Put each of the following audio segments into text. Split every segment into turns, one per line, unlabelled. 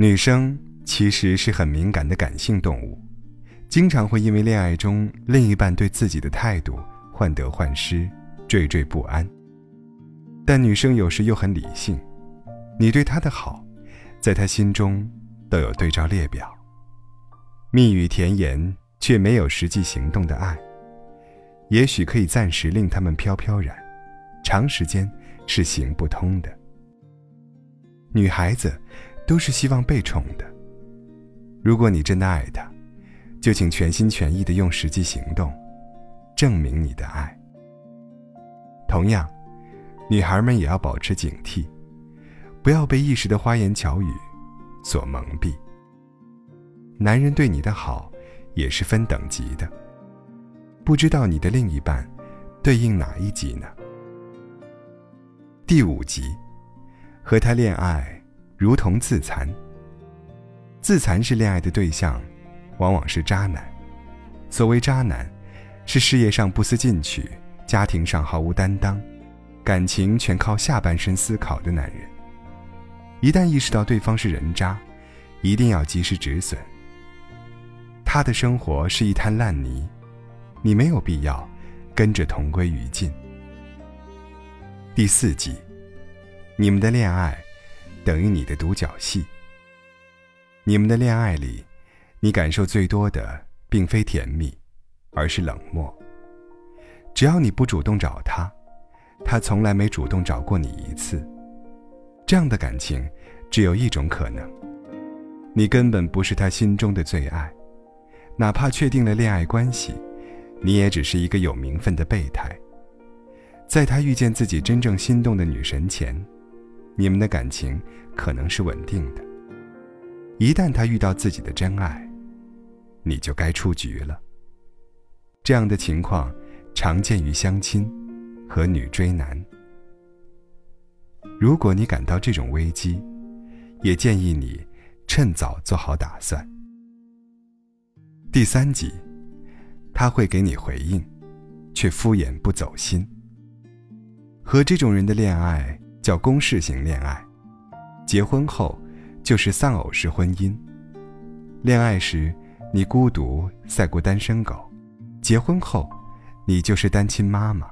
女生其实是很敏感的感性动物，经常会因为恋爱中另一半对自己的态度患得患失、惴惴不安。但女生有时又很理性，你对她的好，在她心中都有对照列表。蜜语甜言却没有实际行动的爱，也许可以暂时令他们飘飘然，长时间是行不通的。女孩子。都是希望被宠的。如果你真的爱他，就请全心全意的用实际行动，证明你的爱。同样，女孩们也要保持警惕，不要被一时的花言巧语所蒙蔽。男人对你的好，也是分等级的。不知道你的另一半，对应哪一级呢？第五集，和他恋爱。如同自残。自残是恋爱的对象，往往是渣男。所谓渣男，是事业上不思进取，家庭上毫无担当，感情全靠下半身思考的男人。一旦意识到对方是人渣，一定要及时止损。他的生活是一滩烂泥，你没有必要跟着同归于尽。第四集，你们的恋爱。等于你的独角戏。你们的恋爱里，你感受最多的并非甜蜜，而是冷漠。只要你不主动找他，他从来没主动找过你一次。这样的感情，只有一种可能：你根本不是他心中的最爱。哪怕确定了恋爱关系，你也只是一个有名分的备胎。在他遇见自己真正心动的女神前。你们的感情可能是稳定的，一旦他遇到自己的真爱，你就该出局了。这样的情况常见于相亲和女追男。如果你感到这种危机，也建议你趁早做好打算。第三集，他会给你回应，却敷衍不走心。和这种人的恋爱。叫公式型恋爱，结婚后就是丧偶式婚姻。恋爱时你孤独赛过单身狗，结婚后你就是单亲妈妈。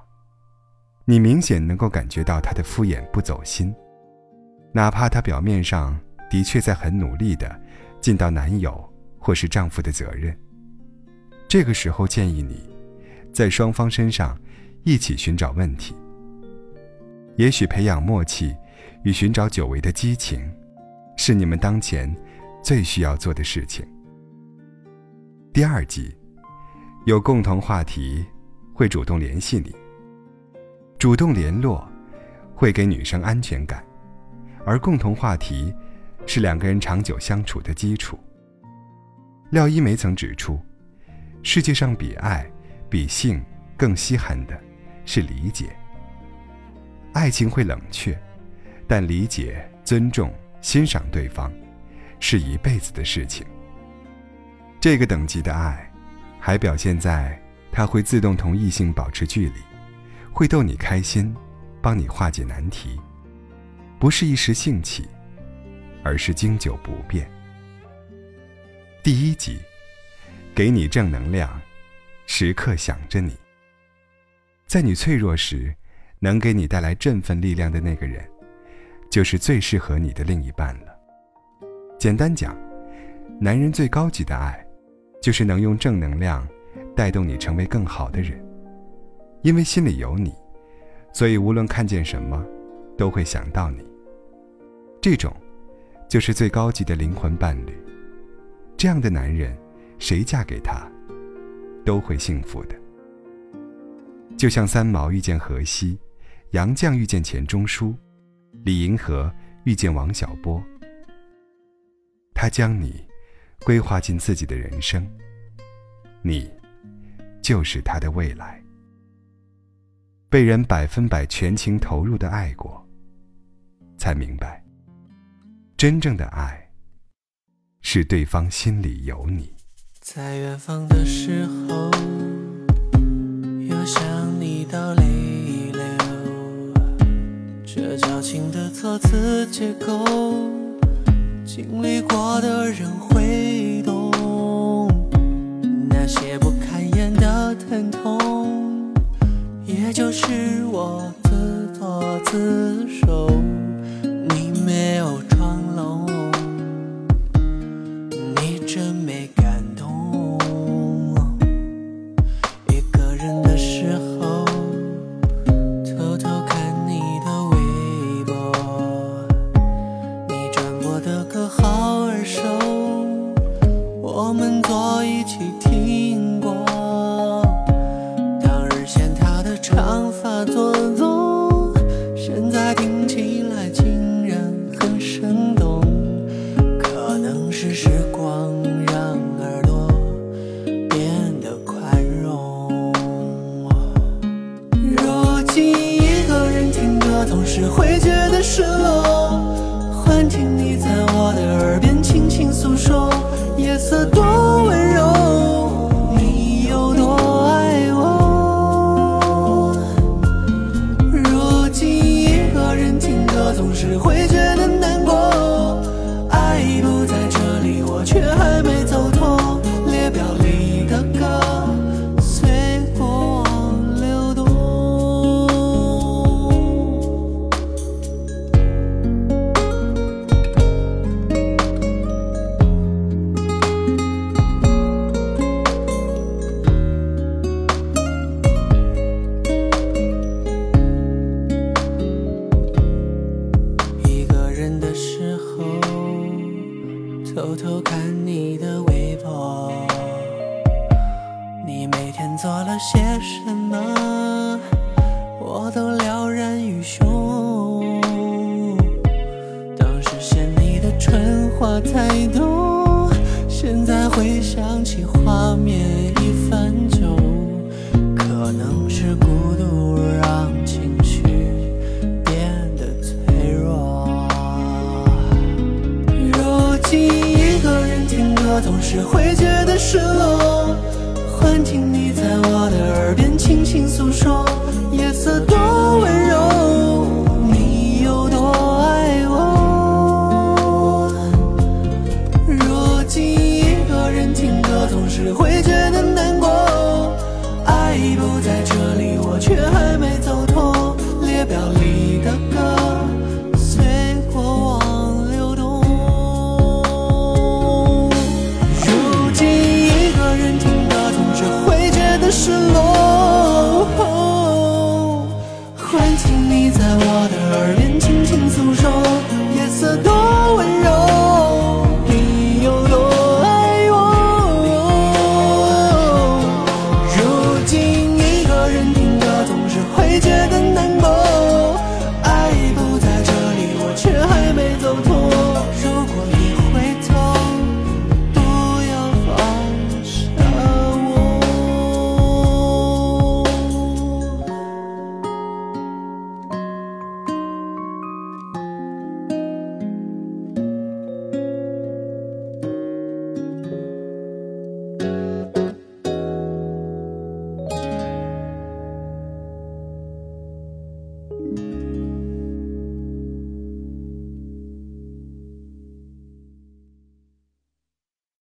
你明显能够感觉到他的敷衍不走心，哪怕他表面上的确在很努力的尽到男友或是丈夫的责任。这个时候建议你，在双方身上一起寻找问题。也许培养默契与寻找久违的激情，是你们当前最需要做的事情。第二集，有共同话题会主动联系你。主动联络会给女生安全感，而共同话题是两个人长久相处的基础。廖一梅曾指出，世界上比爱、比性更稀罕的是理解。爱情会冷却，但理解、尊重、欣赏对方，是一辈子的事情。这个等级的爱，还表现在他会自动同异性保持距离，会逗你开心，帮你化解难题，不是一时兴起，而是经久不变。第一集，给你正能量，时刻想着你，在你脆弱时。能给你带来振奋力量的那个人，就是最适合你的另一半了。简单讲，男人最高级的爱，就是能用正能量带动你成为更好的人。因为心里有你，所以无论看见什么，都会想到你。这种，就是最高级的灵魂伴侣。这样的男人，谁嫁给他，都会幸福的。就像三毛遇见荷西。杨绛遇见钱钟书，李银河遇见王小波。他将你规划进自己的人生，你就是他的未来。被人百分百全情投入的爱过，才明白，真正的爱是对方心里有你。
在远方的时候，这矫情的措辞结构，经历过的人会懂，那些不堪言的疼痛，也就是我自作自的歌好耳熟，我们坐一起听过。当日嫌他的长发做作，现在听起来竟然很生动。可能是时光些什么，我都了然于胸。当时嫌你的春话太多，现在回想起画面已泛旧，可能是孤独让情绪变得脆弱。如今一个人听歌，总是会觉得失落。